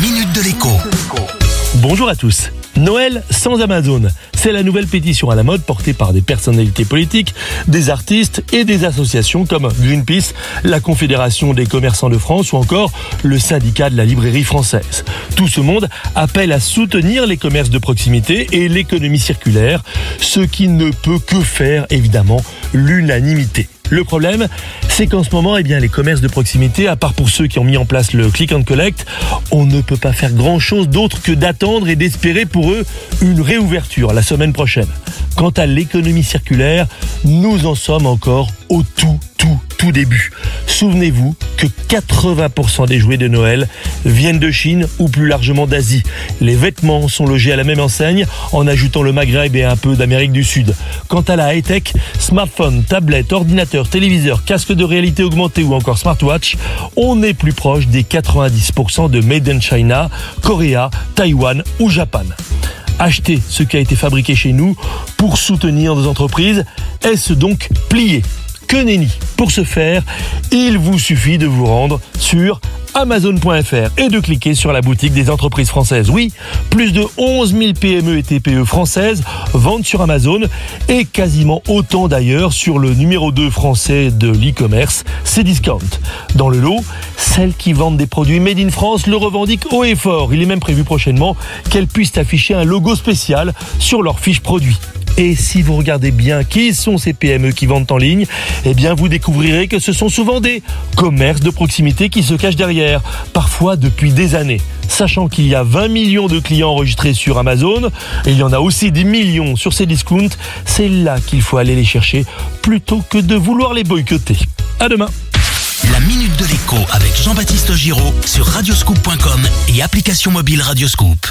minute de l'écho. Bonjour à tous. Noël sans Amazon, c'est la nouvelle pétition à la mode portée par des personnalités politiques, des artistes et des associations comme Greenpeace, la Confédération des commerçants de France ou encore le syndicat de la librairie française. Tout ce monde appelle à soutenir les commerces de proximité et l'économie circulaire, ce qui ne peut que faire évidemment l'unanimité. Le problème, c'est qu'en ce moment, eh bien, les commerces de proximité, à part pour ceux qui ont mis en place le click and collect, on ne peut pas faire grand chose d'autre que d'attendre et d'espérer pour eux une réouverture la semaine prochaine. Quant à l'économie circulaire, nous en sommes encore au tout, tout, début. Souvenez-vous que 80% des jouets de Noël viennent de Chine ou plus largement d'Asie. Les vêtements sont logés à la même enseigne en ajoutant le Maghreb et un peu d'Amérique du Sud. Quant à la high-tech, smartphone, tablette, ordinateur, téléviseur, casque de réalité augmentée ou encore smartwatch, on est plus proche des 90% de Made in China, Corée, Taïwan ou Japan acheter ce qui a été fabriqué chez nous pour soutenir nos entreprises. Est-ce donc plié? Que nenni. Pour ce faire, il vous suffit de vous rendre sur Amazon.fr et de cliquer sur la boutique des entreprises françaises. Oui, plus de 11 000 PME et TPE françaises vendent sur Amazon et quasiment autant d'ailleurs sur le numéro 2 français de l'e-commerce, Cdiscount. Dans le lot, celles qui vendent des produits made in France le revendiquent haut et fort. Il est même prévu prochainement qu'elles puissent afficher un logo spécial sur leur fiche produit. Et si vous regardez bien qui sont ces PME qui vendent en ligne, eh bien vous découvrirez que ce sont souvent des commerces de proximité qui se cachent derrière, parfois depuis des années. Sachant qu'il y a 20 millions de clients enregistrés sur Amazon, et il y en a aussi des millions sur ces discounts, c'est là qu'il faut aller les chercher plutôt que de vouloir les boycotter. À demain. La minute de l'écho avec Jean-Baptiste Giraud sur radioscoop.com et application mobile Radioscoop.